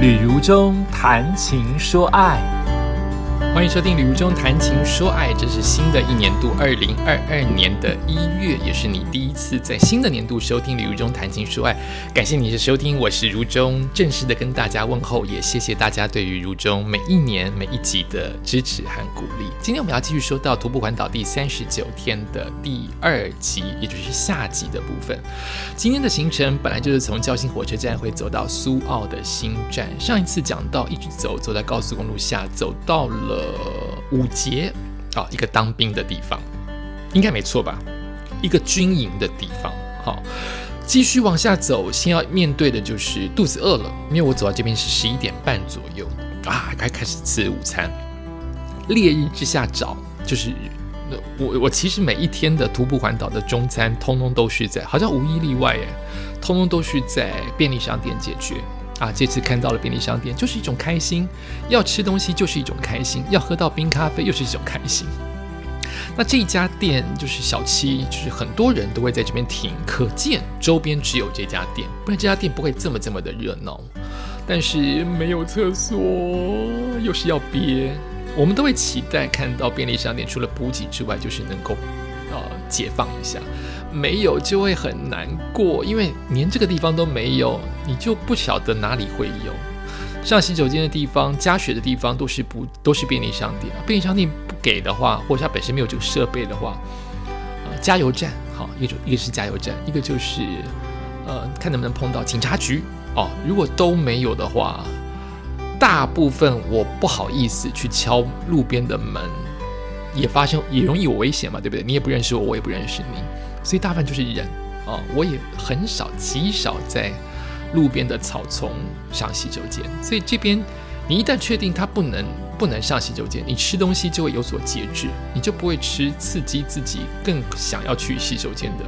旅途中谈情说爱，欢迎收听《旅如中谈情说爱》，这是新的一年度，二零二二年的一月，也是你第一次在新的年度收听《旅如中谈情说爱》。感谢你的收听，我是如中，正式的跟大家问候，也谢谢大家对于如中每一年每一集的支持和鼓励。今天我们要继续说到徒步环岛第三十九天的第二集，也就是下集的部分。今天的行程本来就是从交兴火车站会走到苏澳的新站。上一次讲到一直走，走在高速公路下，走到了呃五节啊，一个当兵的地方，应该没错吧？一个军营的地方。好，继续往下走，先要面对的就是肚子饿了，因为我走到这边是十一点半左右啊，该开始吃午餐。烈日之下找，就是我我其实每一天的徒步环岛的中餐，通通都是在，好像无一例外耶，通通都是在便利商店解决啊。这次看到了便利商店，就是一种开心；要吃东西就是一种开心；要喝到冰咖啡又是一种开心。那这家店就是小七，就是很多人都会在这边停，可见周边只有这家店，不然这家店不会这么这么的热闹。但是没有厕所，又是要憋。我们都会期待看到便利商店除了补给之外，就是能够解放一下，没有就会很难过，因为连这个地方都没有，你就不晓得哪里会有。上洗手间的地方、加血的地方都是不都是便利商店，便利商店不给的话，或者它本身没有这个设备的话，呃，加油站好，一种一个是加油站，一个就是呃看能不能碰到警察局哦，如果都没有的话。大部分我不好意思去敲路边的门，也发生也容易有危险嘛，对不对？你也不认识我，我也不认识你，所以大部分就是人啊。我也很少极少在路边的草丛上洗手间，所以这边你一旦确定它不能不能上洗手间，你吃东西就会有所节制，你就不会吃刺激自己更想要去洗手间的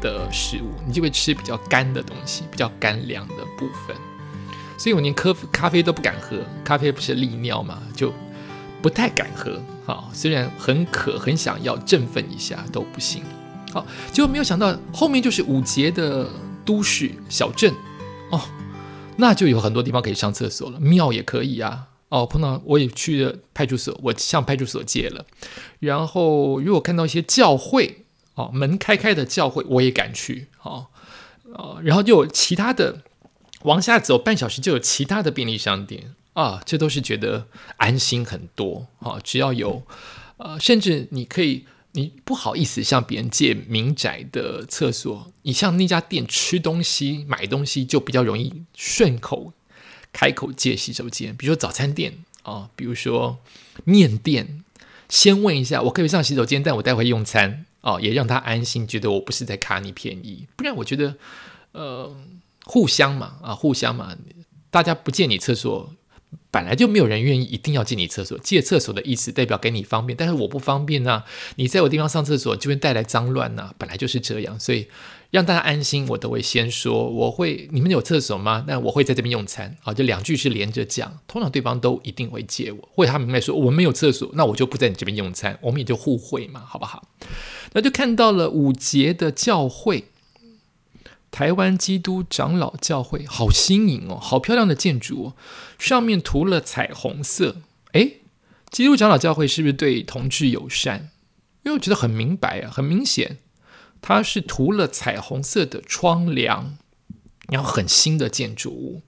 的食物，你就会吃比较干的东西，比较干凉的部分。所以我连咖咖啡都不敢喝，咖啡不是利尿嘛，就不太敢喝。好，虽然很渴，很想要振奋一下都不行。好，结果没有想到后面就是五节的都市小镇哦，那就有很多地方可以上厕所了，庙也可以啊。哦，碰到我也去了派出所，我向派出所借了。然后如果看到一些教会，哦，门开开的教会，我也敢去。哦，啊，然后就有其他的。往下走半小时就有其他的便利商店啊，这都是觉得安心很多啊。只要有呃，甚至你可以，你不好意思向别人借民宅的厕所，你向那家店吃东西、买东西就比较容易顺口开口借洗手间。比如说早餐店啊，比如说面店，先问一下我可以上洗手间，但我待会用餐啊，也让他安心，觉得我不是在卡你便宜。不然我觉得呃。互相嘛，啊，互相嘛，大家不借你厕所，本来就没有人愿意一定要借你厕所。借厕所的意思代表给你方便，但是我不方便呐。你在我地方上厕所就会带来脏乱呐，本来就是这样。所以让大家安心，我都会先说，我会你们有厕所吗？那我会在这边用餐。好，就两句是连着讲，通常对方都一定会借我，或者他明白说我们没有厕所，那我就不在你这边用餐，我们也就互惠嘛，好不好？那就看到了五节的教会。台湾基督长老教会好新颖哦，好漂亮的建筑哦，上面涂了彩虹色。诶，基督长老教会是不是对同志友善？因为我觉得很明白啊，很明显，它是涂了彩虹色的窗帘，然后很新的建筑物。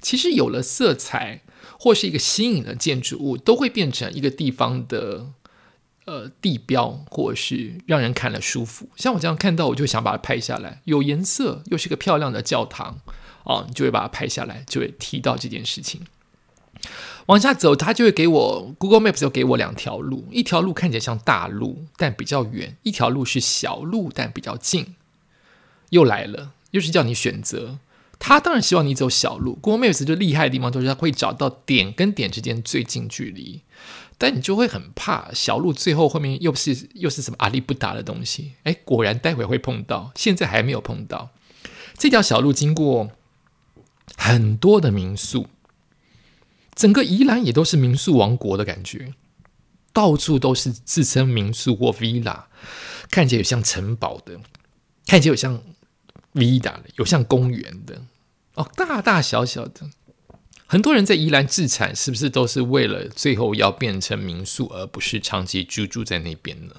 其实有了色彩或是一个新颖的建筑物，都会变成一个地方的。呃，地标或者是让人看了舒服，像我这样看到，我就想把它拍下来。有颜色，又是个漂亮的教堂，哦，你就会把它拍下来，就会提到这件事情。往下走，他就会给我 Google Maps 就给我两条路，一条路看起来像大路，但比较远；一条路是小路，但比较近。又来了，又是叫你选择。他当然希望你走小路。Google Maps 就厉害的地方，就是他会找到点跟点之间最近距离。但你就会很怕小路最后后面又是又是什么阿力不达的东西？哎，果然待会会碰到，现在还没有碰到。这条小路经过很多的民宿，整个宜兰也都是民宿王国的感觉，到处都是自称民宿或 villa，看起来有像城堡的，看起来有像 villa 的，有像公园的，哦，大大小小的。很多人在宜兰自产，是不是都是为了最后要变成民宿，而不是长期居住在那边呢？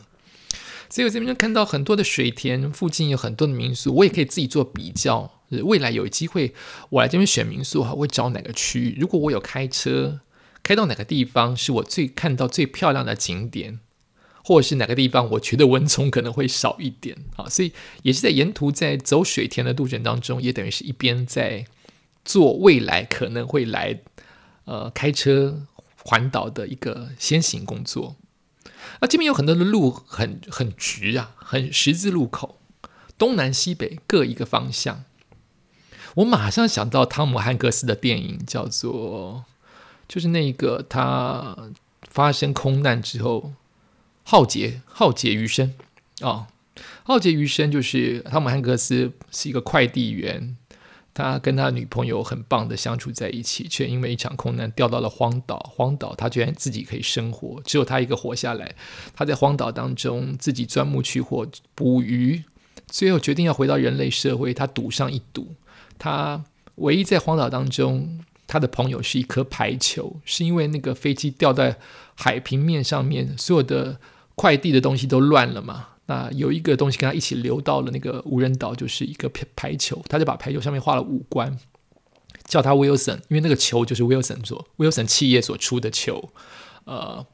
所以我这边就看到很多的水田附近有很多的民宿，我也可以自己做比较。未来有机会我来这边选民宿，哈，会找哪个区域？如果我有开车开到哪个地方是我最看到最漂亮的景点，或者是哪个地方我觉得蚊虫可能会少一点啊，所以也是在沿途在走水田的路程当中，也等于是一边在。做未来可能会来，呃，开车环岛的一个先行工作。那这边有很多的路很很直啊，很十字路口，东南西北各一个方向。我马上想到汤姆汉克斯的电影，叫做就是那个他发生空难之后，浩劫浩劫余生啊，浩劫余生就是汤姆汉克斯是一个快递员。他跟他女朋友很棒的相处在一起，却因为一场空难掉到了荒岛。荒岛，他居然自己可以生活，只有他一个活下来。他在荒岛当中自己钻木取火捕鱼，最后决定要回到人类社会。他赌上一赌，他唯一在荒岛当中，他的朋友是一颗排球，是因为那个飞机掉在海平面上面，所有的快递的东西都乱了嘛。那有一个东西跟他一起流到了那个无人岛，就是一个排排球，他就把排球上面画了五官，叫他 Wilson，因为那个球就是 Wilson 所 Wilson 企业所出的球。呃，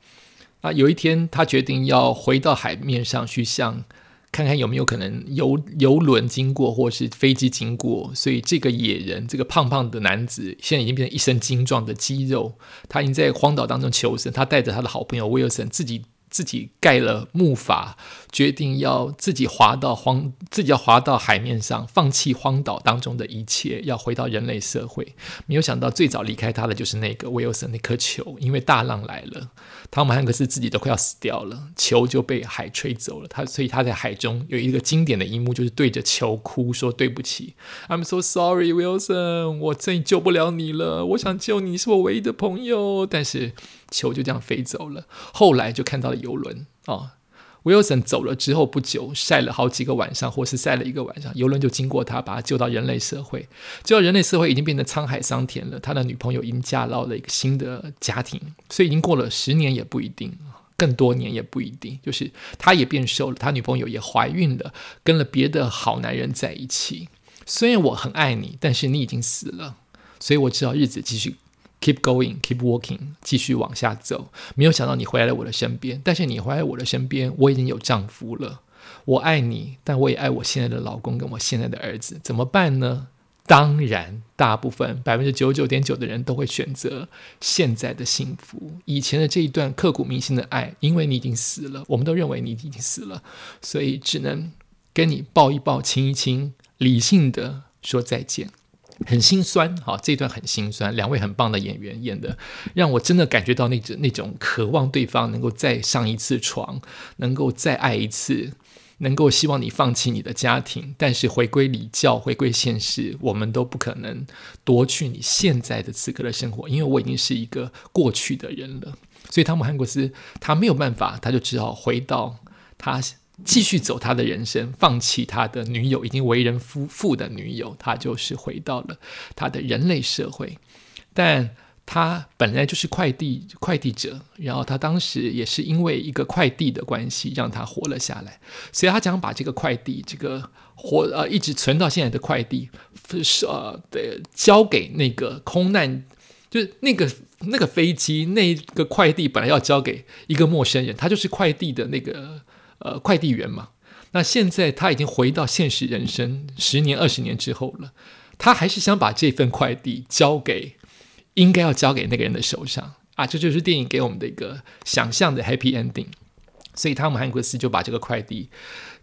那，有一天他决定要回到海面上去，向看看有没有可能游游轮经过或是飞机经过。所以这个野人，这个胖胖的男子，现在已经变成一身精壮的肌肉，他已经在荒岛当中求生。他带着他的好朋友 Wilson 自己。自己盖了木筏，决定要自己滑到荒，自己要滑到海面上，放弃荒岛当中的一切，要回到人类社会。没有想到，最早离开他的就是那个威尔森那颗球，因为大浪来了，汤姆汉克斯自己都快要死掉了，球就被海吹走了。他所以他在海中有一个经典的一幕，就是对着球哭说：“对不起，I'm so sorry, Wilson，我真救不了你了。我想救你，是我唯一的朋友，但是。”球就这样飞走了。后来就看到了游轮啊，Wilson 走了之后不久，晒了好几个晚上，或是晒了一个晚上，游轮就经过他，把他救到人类社会。救到人类社会已经变成沧海桑田了。他的女朋友已经嫁到了一个新的家庭，所以已经过了十年也不一定，更多年也不一定。就是他也变瘦了，他女朋友也怀孕了，跟了别的好男人在一起。虽然我很爱你，但是你已经死了，所以我知道日子继续。Keep going, keep walking，继续往下走。没有想到你回来了我的身边，但是你回来我的身边，我已经有丈夫了。我爱你，但我也爱我现在的老公跟我现在的儿子。怎么办呢？当然，大部分百分之九十九点九的人都会选择现在的幸福。以前的这一段刻骨铭心的爱，因为你已经死了，我们都认为你已经死了，所以只能跟你抱一抱、亲一亲，理性的说再见。很心酸，哈，这段很心酸。两位很棒的演员演的，让我真的感觉到那种那种渴望对方能够再上一次床，能够再爱一次，能够希望你放弃你的家庭，但是回归礼教，回归现实，我们都不可能夺去你现在的此刻的生活，因为我已经是一个过去的人了。所以汤姆汉克斯他没有办法，他就只好回到他。继续走他的人生，放弃他的女友，已经为人夫妇的女友，他就是回到了他的人类社会。但他本来就是快递快递者，然后他当时也是因为一个快递的关系，让他活了下来。所以他想把这个快递，这个活呃一直存到现在的快递，是呃的交给那个空难，就是那个那个飞机那个快递本来要交给一个陌生人，他就是快递的那个。呃，快递员嘛，那现在他已经回到现实人生，十年、二十年之后了，他还是想把这份快递交给应该要交给那个人的手上啊！这就是电影给我们的一个想象的 happy ending。所以汤姆汉克斯就把这个快递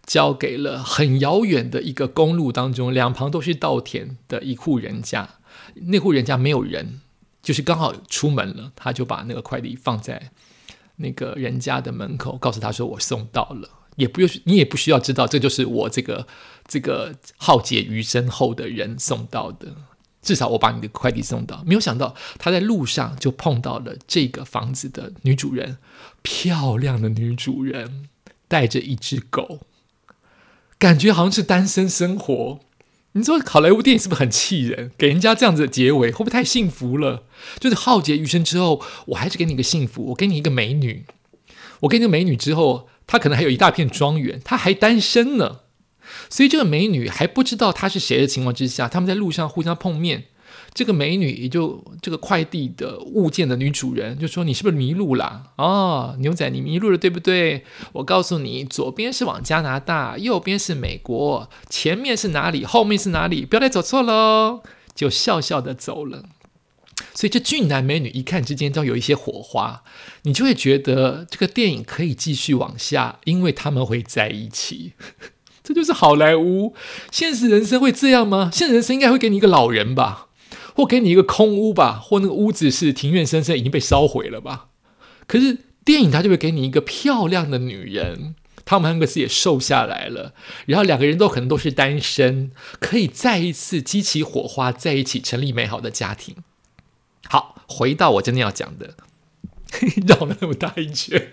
交给了很遥远的一个公路当中，两旁都是稻田的一户人家，那户人家没有人，就是刚好出门了，他就把那个快递放在。那个人家的门口，告诉他说：“我送到了，也不用你也不需要知道，这就是我这个这个浩劫余生后的人送到的。至少我把你的快递送到。没有想到他在路上就碰到了这个房子的女主人，漂亮的女主人，带着一只狗，感觉好像是单身生活。你说好莱坞电影是不是很气人？给人家这样子的结尾，会不会太幸福了？就是浩劫余生之后，我还是给你一个幸福，我给你一个美女，我给你个美女之后，她可能还有一大片庄园，她还单身呢。所以这个美女还不知道他是谁的情况之下，他们在路上互相碰面。这个美女也就这个快递的物件的女主人就说：“你是不是迷路了？哦，牛仔，你迷路了，对不对？我告诉你，左边是往加拿大，右边是美国，前面是哪里，后面是哪里？不要再走错喽！”就笑笑的走了。所以这俊男美女一看之间都有一些火花，你就会觉得这个电影可以继续往下，因为他们会在一起。这就是好莱坞。现实人生会这样吗？现实人生应该会给你一个老人吧，或给你一个空屋吧，或那个屋子是庭院深深已经被烧毁了吧。可是电影它就会给你一个漂亮的女人，汤姆汉克斯也瘦下来了，然后两个人都可能都是单身，可以再一次激起火花，在一起成立美好的家庭。好，回到我真的要讲的，绕了那么大一圈。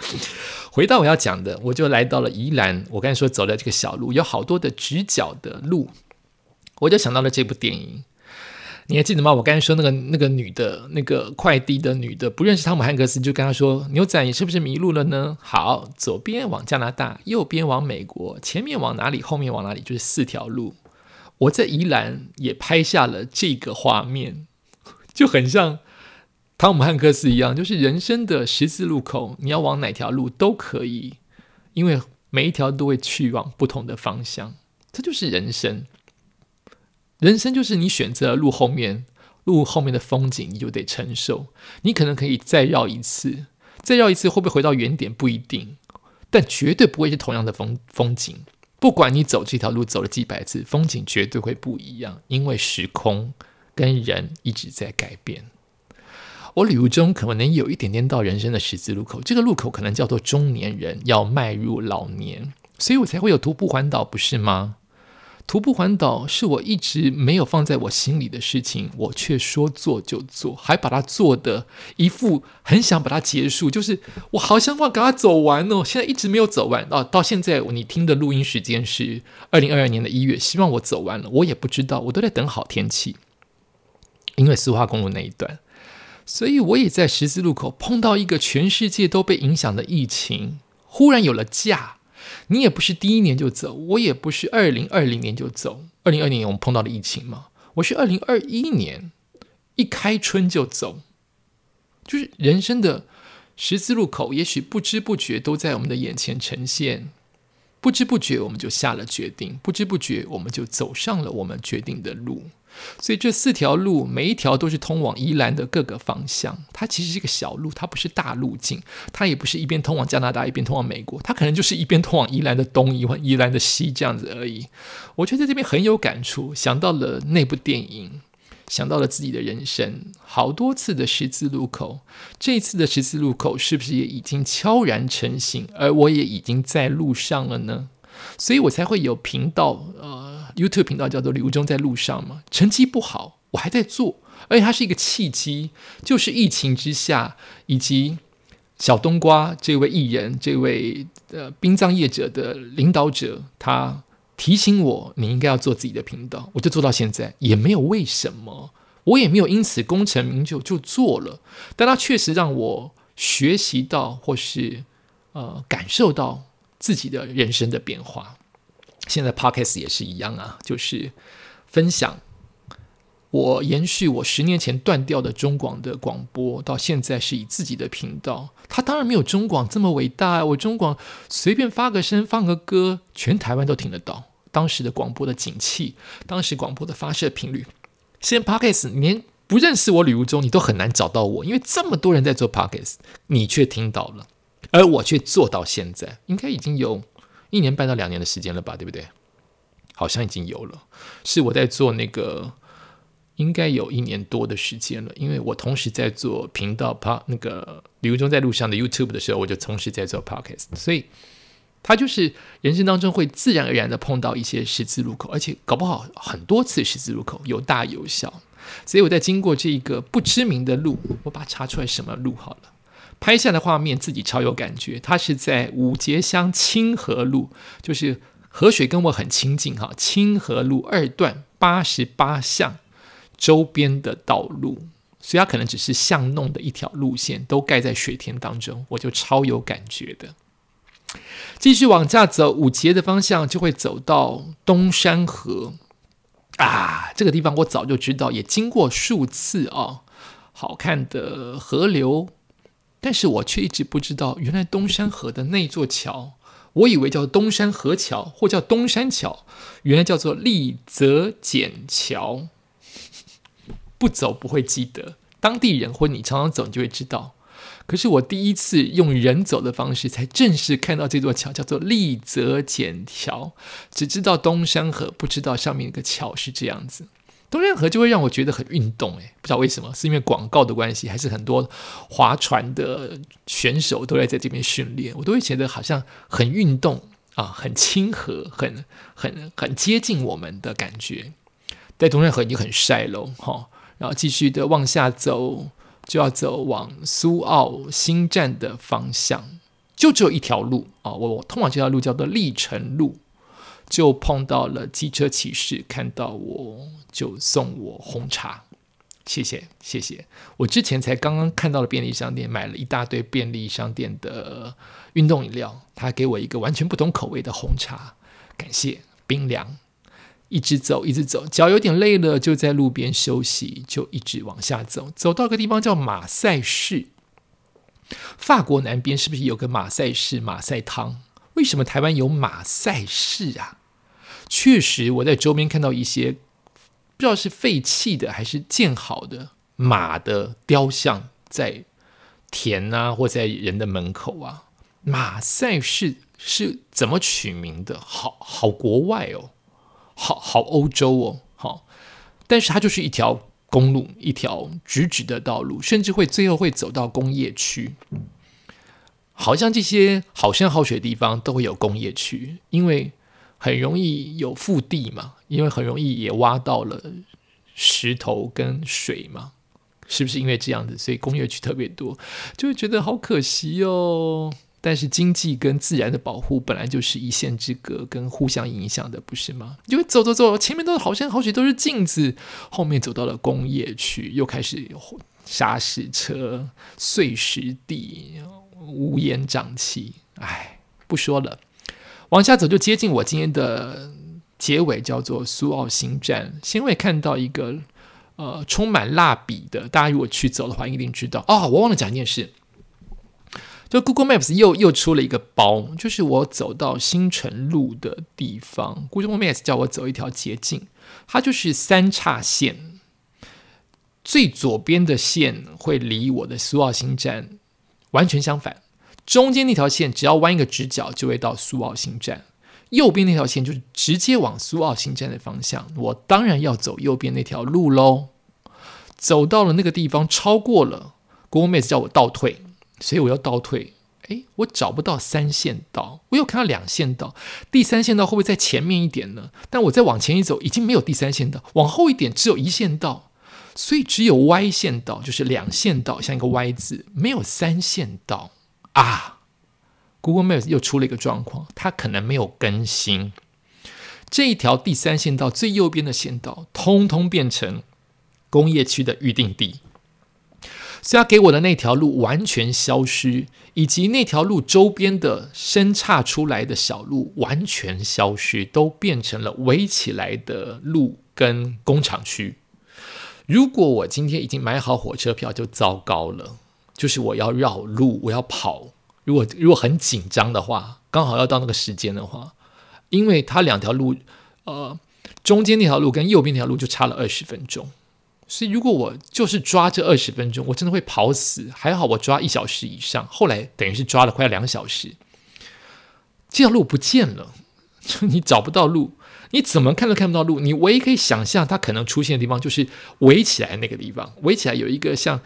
回到我要讲的，我就来到了宜兰。我刚才说走了这个小路，有好多的直角的路，我就想到了这部电影。你还记得吗？我刚才说那个那个女的，那个快递的女的，不认识汤姆汉克斯，就跟他说：“牛仔，你是不是迷路了呢？”好，左边往加拿大，右边往美国，前面往哪里，后面往哪里，就是四条路。我在宜兰也拍下了这个画面，就很像。汤姆汉克斯一样，就是人生的十字路口，你要往哪条路都可以，因为每一条都会去往不同的方向。这就是人生，人生就是你选择路后面，路后面的风景你就得承受。你可能可以再绕一次，再绕一次会不会回到原点不一定，但绝对不会是同样的风风景。不管你走这条路走了几百次，风景绝对会不一样，因为时空跟人一直在改变。我旅途中可能有一点点到人生的十字路口，这个路口可能叫做中年人要迈入老年，所以我才会有徒步环岛，不是吗？徒步环岛是我一直没有放在我心里的事情，我却说做就做，还把它做的一副很想把它结束，就是我好想把它走完哦，现在一直没有走完哦。到现在你听的录音时间是二零二二年的一月，希望我走完了，我也不知道，我都在等好天气，因为苏花公路那一段。所以我也在十字路口碰到一个全世界都被影响的疫情，忽然有了假。你也不是第一年就走，我也不是二零二零年就走。二零二零年我们碰到了疫情嘛，我是二零二一年一开春就走。就是人生的十字路口，也许不知不觉都在我们的眼前呈现，不知不觉我们就下了决定，不知不觉我们就走上了我们决定的路。所以这四条路，每一条都是通往宜兰的各个方向。它其实是一个小路，它不是大路径，它也不是一边通往加拿大，一边通往美国，它可能就是一边通往宜兰的东，一边宜兰的西这样子而已。我觉得在这边很有感触，想到了那部电影，想到了自己的人生，好多次的十字路口，这一次的十字路口是不是也已经悄然成型，而我也已经在路上了呢？所以我才会有频道，呃，YouTube 频道叫做“刘中在路上”嘛。成绩不好，我还在做，而且它是一个契机，就是疫情之下，以及小冬瓜这位艺人、这位呃殡葬业者的领导者，他提醒我，你应该要做自己的频道，我就做到现在，也没有为什么，我也没有因此功成名就，就做了。但它确实让我学习到，或是呃感受到。自己的人生的变化，现在 Podcast 也是一样啊，就是分享我延续我十年前断掉的中广的广播，到现在是以自己的频道，它当然没有中广这么伟大。我中广随便发个声，放个歌，全台湾都听得到。当时的广播的景气，当时广播的发射频率，现在 Podcast 连不认识我旅途中，你都很难找到我，因为这么多人在做 Podcast，你却听到了。而我却做到现在，应该已经有一年半到两年的时间了吧，对不对？好像已经有了，是我在做那个，应该有一年多的时间了。因为我同时在做频道 p 那个旅游中在路上的 YouTube 的时候，我就同时在做 Podcast，所以他就是人生当中会自然而然的碰到一些十字路口，而且搞不好很多次十字路口，有大有小。所以我在经过这一个不知名的路，我把它查出来什么路好了。拍下的画面自己超有感觉，它是在五节乡清河路，就是河水跟我很亲近哈，清河路二段八十八巷周边的道路，所以它可能只是巷弄的一条路线，都盖在水田当中，我就超有感觉的。继续往下走，五节的方向就会走到东山河啊，这个地方我早就知道，也经过数次啊，好看的河流，但是我却一直不知道，原来东山河的那座桥，我以为叫东山河桥或叫东山桥，原来叫做立泽简桥。不走不会记得，当地人或你常常走，你就会知道。可是我第一次用人走的方式，才正式看到这座桥，叫做立泽简桥。只知道东山河，不知道上面那个桥是这样子。东山河就会让我觉得很运动，诶，不知道为什么，是因为广告的关系，还是很多划船的选手都在在这边训练，我都会觉得好像很运动啊，很亲和，很很很接近我们的感觉。在东山河已经很晒了，哈，然后继续的往下走。就要走往苏澳新站的方向，就只有一条路啊！我我通往这条路叫做历城路，就碰到了机车骑士，看到我就送我红茶，谢谢谢谢。我之前才刚刚看到了便利商店，买了一大堆便利商店的运动饮料，他给我一个完全不同口味的红茶，感谢冰凉。一直走，一直走，脚有点累了，就在路边休息，就一直往下走，走到个地方叫马赛市。法国南边是不是有个马赛市马赛汤？为什么台湾有马赛市啊？确实，我在周边看到一些不知道是废弃的还是建好的马的雕像，在田啊或在人的门口啊。马赛市是怎么取名的？好好国外哦。好好欧洲哦，好，但是它就是一条公路，一条直直的道路，甚至会最后会走到工业区。好像这些好山好水的地方都会有工业区，因为很容易有腹地嘛，因为很容易也挖到了石头跟水嘛，是不是因为这样子，所以工业区特别多，就会觉得好可惜哦。但是经济跟自然的保护本来就是一线之隔，跟互相影响的，不是吗？就走走走，前面都是好山好水，都是镜子，后面走到了工业区，又开始砂石车、碎石地、乌烟瘴气。哎，不说了，往下走就接近我今天的结尾，叫做苏澳新站。先会看到一个呃充满蜡笔的，大家如果去走的话，一定知道哦。我忘了讲一件事。就 Google Maps 又又出了一个包，就是我走到新城路的地方，Google Maps 叫我走一条捷径，它就是三叉线，最左边的线会离我的苏澳新站完全相反，中间那条线只要弯一个直角就会到苏澳新站，右边那条线就是直接往苏澳新站的方向，我当然要走右边那条路喽。走到了那个地方，超过了 Google Maps 叫我倒退。所以我要倒退，哎，我找不到三线道，我又看到两线道，第三线道会不会在前面一点呢？但我再往前一走，已经没有第三线道，往后一点只有一线道，所以只有 Y 线道，就是两线道，像一个 Y 字，没有三线道啊。Google Maps 又出了一个状况，它可能没有更新，这一条第三线道最右边的线道，通通变成工业区的预定地。所以，他给我的那条路完全消失，以及那条路周边的生岔出来的小路完全消失，都变成了围起来的路跟工厂区。如果我今天已经买好火车票，就糟糕了。就是我要绕路，我要跑。如果如果很紧张的话，刚好要到那个时间的话，因为它两条路，呃，中间那条路跟右边那条路就差了二十分钟。所以，如果我就是抓这二十分钟，我真的会跑死。还好我抓一小时以上，后来等于是抓了快两小时。这条路不见了，就你找不到路，你怎么看都看不到路。你唯一可以想象它可能出现的地方，就是围起来那个地方。围起来有一个像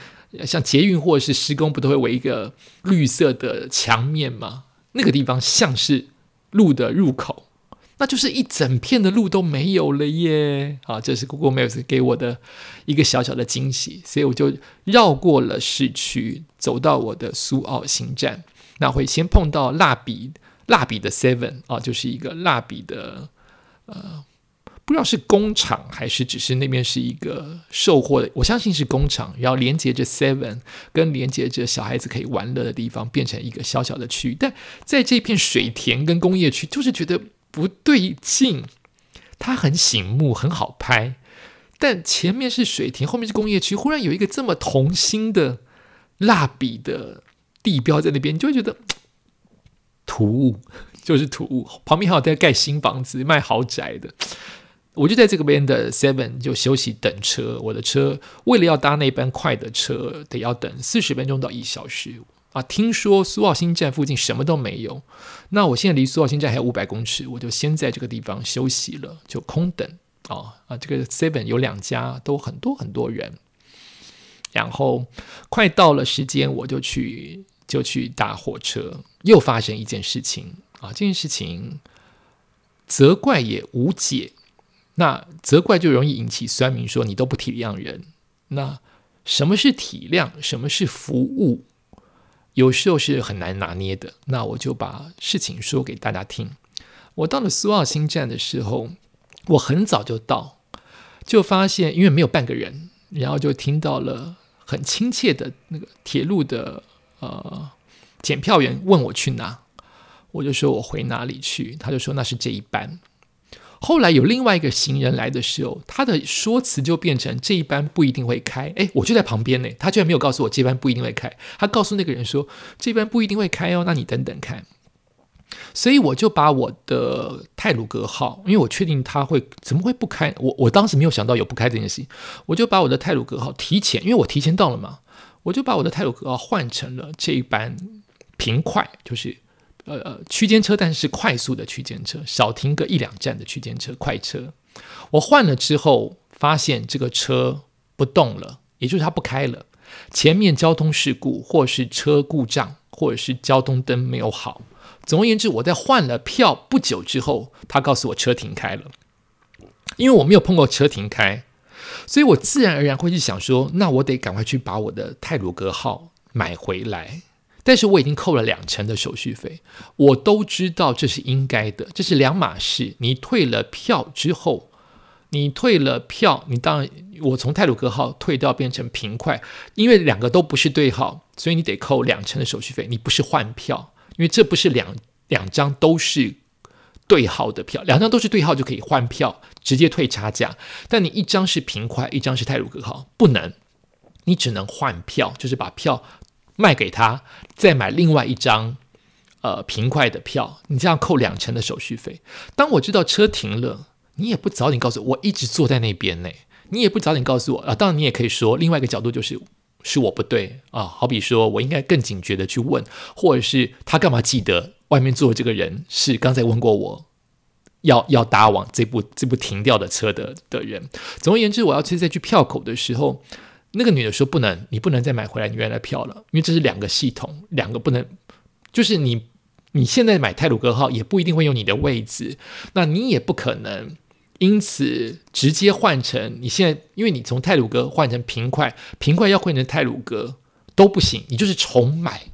像捷运或者是施工，不都会围一个绿色的墙面吗？那个地方像是路的入口。那就是一整片的路都没有了耶！啊，这是 Google Maps 给我的一个小小的惊喜，所以我就绕过了市区，走到我的苏澳新站。那会先碰到蜡笔，蜡笔的 Seven 啊，就是一个蜡笔的呃。不知道是工厂还是只是那边是一个售货的，我相信是工厂，然后连接着 Seven 跟连接着小孩子可以玩乐的地方，变成一个小小的区域。但在这片水田跟工业区，就是觉得不对劲。它很醒目，很好拍，但前面是水田，后面是工业区，忽然有一个这么童心的蜡笔的地标在那边，你就会觉得突兀，就是土屋。旁边还有在盖新房子、卖豪宅的。我就在这个边的 Seven 就休息等车，我的车为了要搭那班快的车，得要等四十分钟到一小时啊。听说苏澳新站附近什么都没有，那我现在离苏澳新站还有五百公尺，我就先在这个地方休息了，就空等啊啊。这个 Seven 有两家，都很多很多人，然后快到了时间，我就去就去搭火车，又发生一件事情啊，这件事情责怪也无解。那责怪就容易引起酸民说你都不体谅人。那什么是体谅？什么是服务？有时候是很难拿捏的。那我就把事情说给大家听。我到了苏澳新站的时候，我很早就到，就发现因为没有半个人，然后就听到了很亲切的那个铁路的呃检票员问我去哪，我就说我回哪里去，他就说那是这一班。后来有另外一个行人来的时候，他的说辞就变成这一班不一定会开。哎，我就在旁边呢，他居然没有告诉我这班不一定会开，他告诉那个人说这班不一定会开哦，那你等等看。所以我就把我的泰鲁格号，因为我确定他会怎么会不开，我我当时没有想到有不开这件事情，我就把我的泰鲁格号提前，因为我提前到了嘛，我就把我的泰鲁格号换成了这一班平快，就是。呃呃，区间车，但是快速的区间车，少停个一两站的区间车，快车。我换了之后，发现这个车不动了，也就是它不开了。前面交通事故，或是车故障，或者是交通灯没有好。总而言之，我在换了票不久之后，他告诉我车停开了。因为我没有碰过车停开，所以我自然而然会去想说，那我得赶快去把我的泰鲁格号买回来。但是我已经扣了两成的手续费，我都知道这是应该的，这是两码事。你退了票之后，你退了票，你当然我从泰鲁格号退掉变成平快，因为两个都不是对号，所以你得扣两成的手续费。你不是换票，因为这不是两两张都是对号的票，两张都是对号就可以换票，直接退差价。但你一张是平快，一张是泰鲁格号，不能，你只能换票，就是把票。卖给他，再买另外一张，呃，平快的票，你这样扣两成的手续费。当我知道车停了，你也不早点告诉我，一直坐在那边呢，你也不早点告诉我啊。当然，你也可以说另外一个角度就是是我不对啊。好比说我应该更警觉的去问，或者是他干嘛记得外面坐的这个人是刚才问过我要要搭往这部这部停掉的车的的人。总而言之，我要其实在去票口的时候。那个女的说：“不能，你不能再买回来你原来的票了，因为这是两个系统，两个不能。就是你你现在买泰鲁格号也不一定会用你的位置，那你也不可能因此直接换成你现在，因为你从泰鲁格换成平快，平快要换成泰鲁格都不行，你就是重买。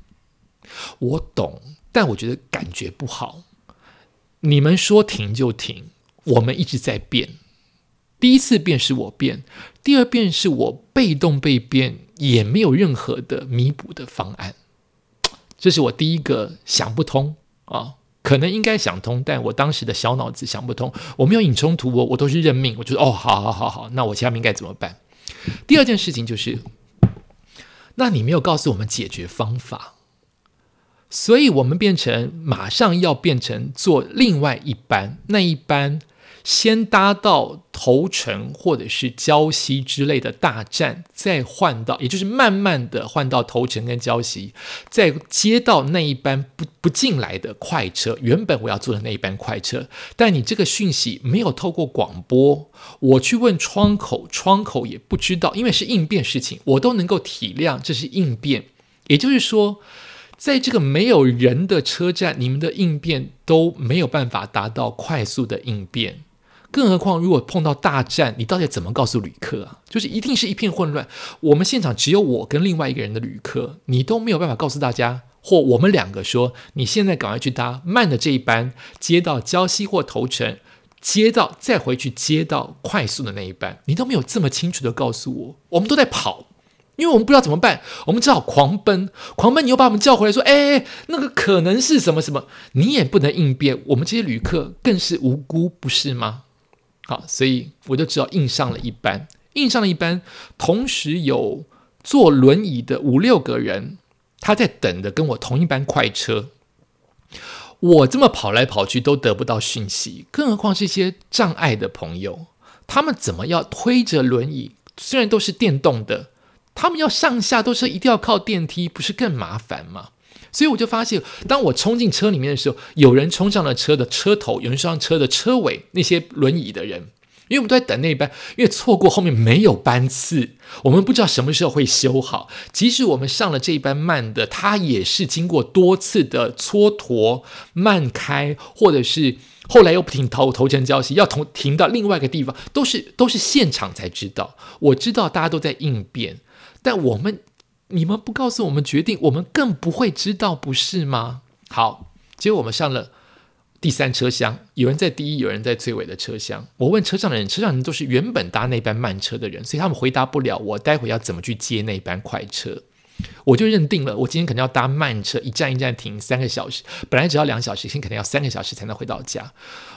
我懂，但我觉得感觉不好。你们说停就停，我们一直在变。第一次变是我变。”第二遍是我被动被变，也没有任何的弥补的方案，这是我第一个想不通啊，可能应该想通，但我当时的小脑子想不通，我没有引冲突，我我都是认命，我就说哦，好好好好，那我下面该怎么办？第二件事情就是，那你没有告诉我们解决方法，所以我们变成马上要变成做另外一班那一班。先搭到头城或者是礁溪之类的大站，再换到，也就是慢慢的换到头城跟礁溪，再接到那一班不不进来的快车。原本我要坐的那一班快车，但你这个讯息没有透过广播，我去问窗口，窗口也不知道，因为是应变事情，我都能够体谅这是应变。也就是说，在这个没有人的车站，你们的应变都没有办法达到快速的应变。更何况，如果碰到大战，你到底怎么告诉旅客啊？就是一定是一片混乱。我们现场只有我跟另外一个人的旅客，你都没有办法告诉大家或我们两个说，你现在赶快去搭慢的这一班，接到礁溪或头城，接到再回去接到快速的那一班，你都没有这么清楚的告诉我，我们都在跑。因为我们不知道怎么办，我们只好狂奔，狂奔。你又把我们叫回来，说：“哎，那个可能是什么什么，你也不能应变。”我们这些旅客更是无辜，不是吗？好，所以我就只好硬上了一班，硬上了一班。同时有坐轮椅的五六个人，他在等着跟我同一班快车。我这么跑来跑去都得不到讯息，更何况是一些障碍的朋友，他们怎么要推着轮椅？虽然都是电动的。他们要上下都是一定要靠电梯，不是更麻烦吗？所以我就发现，当我冲进车里面的时候，有人冲上了车的车头，有人上车的车尾，那些轮椅的人，因为我们都在等那一班，因为错过后面没有班次，我们不知道什么时候会修好。即使我们上了这一班慢的，它也是经过多次的蹉跎、慢开，或者是后来又不停投投成交息，要停停到另外一个地方，都是都是现场才知道。我知道大家都在应变。但我们，你们不告诉我们决定，我们更不会知道，不是吗？好，结果我们上了第三车厢，有人在第一，有人在最尾的车厢。我问车上的人，车上人都是原本搭那班慢车的人，所以他们回答不了我待会要怎么去接那班快车。我就认定了，我今天肯定要搭慢车，一站一站停三个小时，本来只要两小时，现在可能要三个小时才能回到家。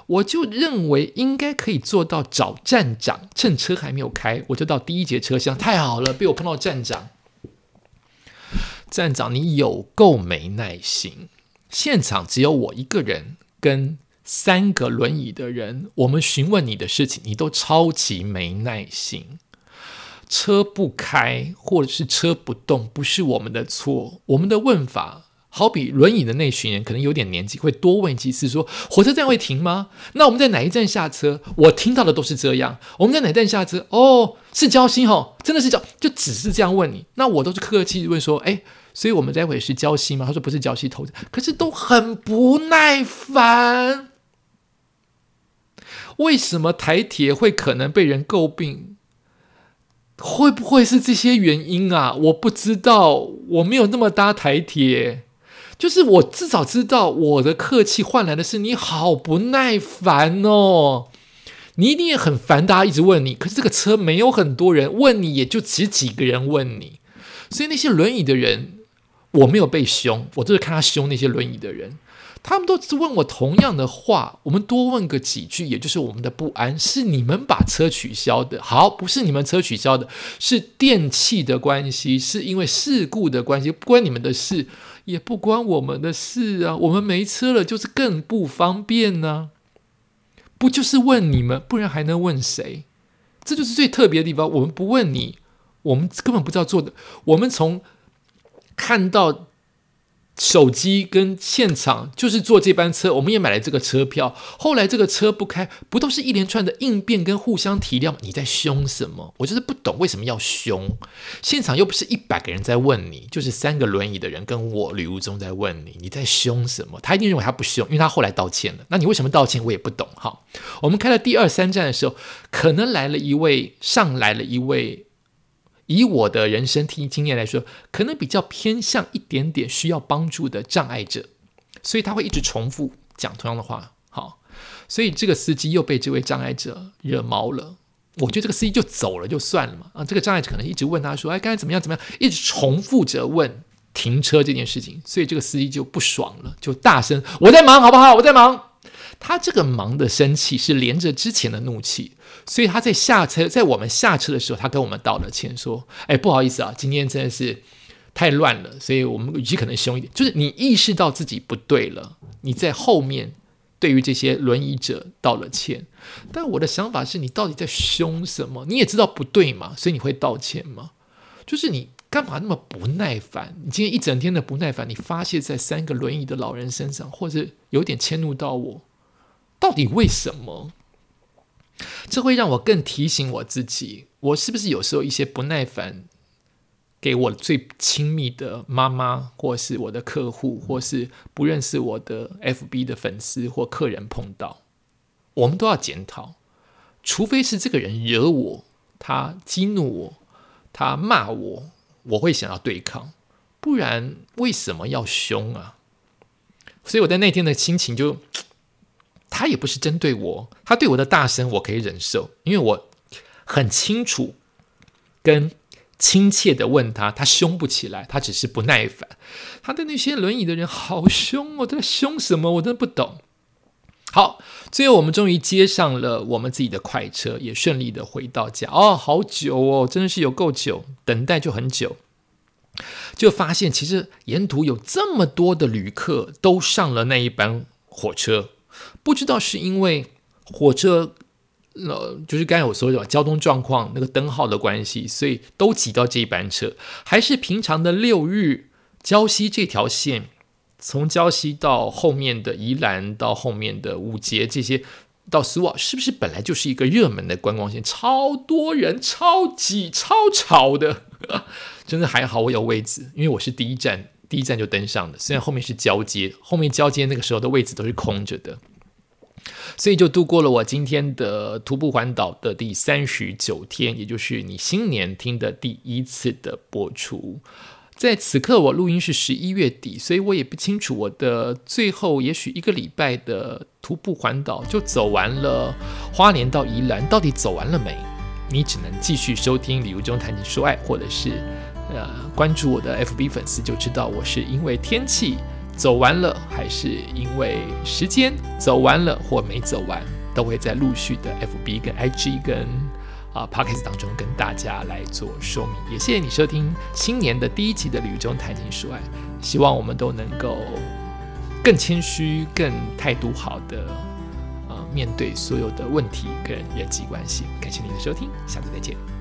我就认为应该可以做到找站长，趁车还没有开，我就到第一节车厢。太好了，被我碰到站长。站长，你有够没耐心。现场只有我一个人跟三个轮椅的人，我们询问你的事情，你都超级没耐心。车不开或者是车不动，不是我们的错。我们的问法。好比轮椅的那群人可能有点年纪，会多问几次说：“火车站会停吗？”那我们在哪一站下车？我听到的都是这样。我们在哪站下车？哦，是交心哦，真的是交，就只是这样问你。那我都是客客气问说：“哎，所以我们待会是交心吗？”他说：“不是交心头。”可是都很不耐烦。为什么台铁会可能被人诟病？会不会是这些原因啊？我不知道，我没有那么搭台铁。就是我至少知道，我的客气换来的是你好不耐烦哦，你一定也很烦，大家一直问你。可是这个车没有很多人问你，也就只几个人问你，所以那些轮椅的人，我没有被凶，我就是看他凶那些轮椅的人。他们都是问我同样的话，我们多问个几句，也就是我们的不安是你们把车取消的，好，不是你们车取消的，是电器的关系，是因为事故的关系，不关你们的事，也不关我们的事啊，我们没车了，就是更不方便呢，不就是问你们，不然还能问谁？这就是最特别的地方，我们不问你，我们根本不知道做的，我们从看到。手机跟现场就是坐这班车，我们也买了这个车票。后来这个车不开，不都是一连串的应变跟互相体谅？你在凶什么？我就是不懂为什么要凶。现场又不是一百个人在问你，就是三个轮椅的人跟我吕无中在问你，你在凶什么？他一定认为他不凶，因为他后来道歉了。那你为什么道歉？我也不懂。哈，我们开了第二三站的时候，可能来了一位，上来了一位。以我的人生听经验来说，可能比较偏向一点点需要帮助的障碍者，所以他会一直重复讲同样的话。好，所以这个司机又被这位障碍者惹毛了。我觉得这个司机就走了就算了嘛。啊，这个障碍者可能一直问他说：“哎，刚才怎么样？怎么样？”一直重复着问停车这件事情，所以这个司机就不爽了，就大声：“我在忙，好不好？我在忙。”他这个忙的生气是连着之前的怒气。所以他在下车，在我们下车的时候，他跟我们道了歉，说：“哎，不好意思啊，今天真的是太乱了，所以我们语气可能凶一点。就是你意识到自己不对了，你在后面对于这些轮椅者道了歉。但我的想法是你到底在凶什么？你也知道不对嘛，所以你会道歉吗？就是你干嘛那么不耐烦？你今天一整天的不耐烦，你发泄在三个轮椅的老人身上，或者有点迁怒到我，到底为什么？”这会让我更提醒我自己，我是不是有时候一些不耐烦，给我最亲密的妈妈，或是我的客户，或是不认识我的 FB 的粉丝或客人碰到，我们都要检讨。除非是这个人惹我，他激怒我，他骂我，我会想要对抗。不然为什么要凶啊？所以我在那天的心情就，他也不是针对我，他对我的大声我可以忍受，因为我很清楚跟亲切的问他，他凶不起来，他只是不耐烦。他对那些轮椅的人好凶哦，他在凶什么？我真的不懂。好，最后我们终于接上了我们自己的快车，也顺利的回到家。哦，好久哦，真的是有够久，等待就很久。就发现其实沿途有这么多的旅客都上了那一班火车，不知道是因为火车呃，就是刚才我说的交通状况那个灯号的关系，所以都挤到这一班车，还是平常的六日胶西这条线。从胶溪到后面的宜兰，到后面的五节这些，到苏澳，是不是本来就是一个热门的观光线？超多人，超挤，超吵的，真的还好我有位置，因为我是第一站，第一站就登上了。虽然后面是交接，后面交接那个时候的位置都是空着的，所以就度过了我今天的徒步环岛的第三十九天，也就是你新年听的第一次的播出。在此刻，我录音是十一月底，所以我也不清楚我的最后也许一个礼拜的徒步环岛就走完了。花莲到宜兰到底走完了没？你只能继续收听旅游中谈情说爱，或者是呃关注我的 FB 粉丝，就知道我是因为天气走完了，还是因为时间走完了或没走完，都会在陆续的 FB 跟 IG 跟。啊 p o c k e t 当中跟大家来做说明，也谢谢你收听新年的第一集的《旅中谈情说爱》，希望我们都能够更谦虚、更态度好的呃面对所有的问题跟人际关系。感谢您的收听，下次再见。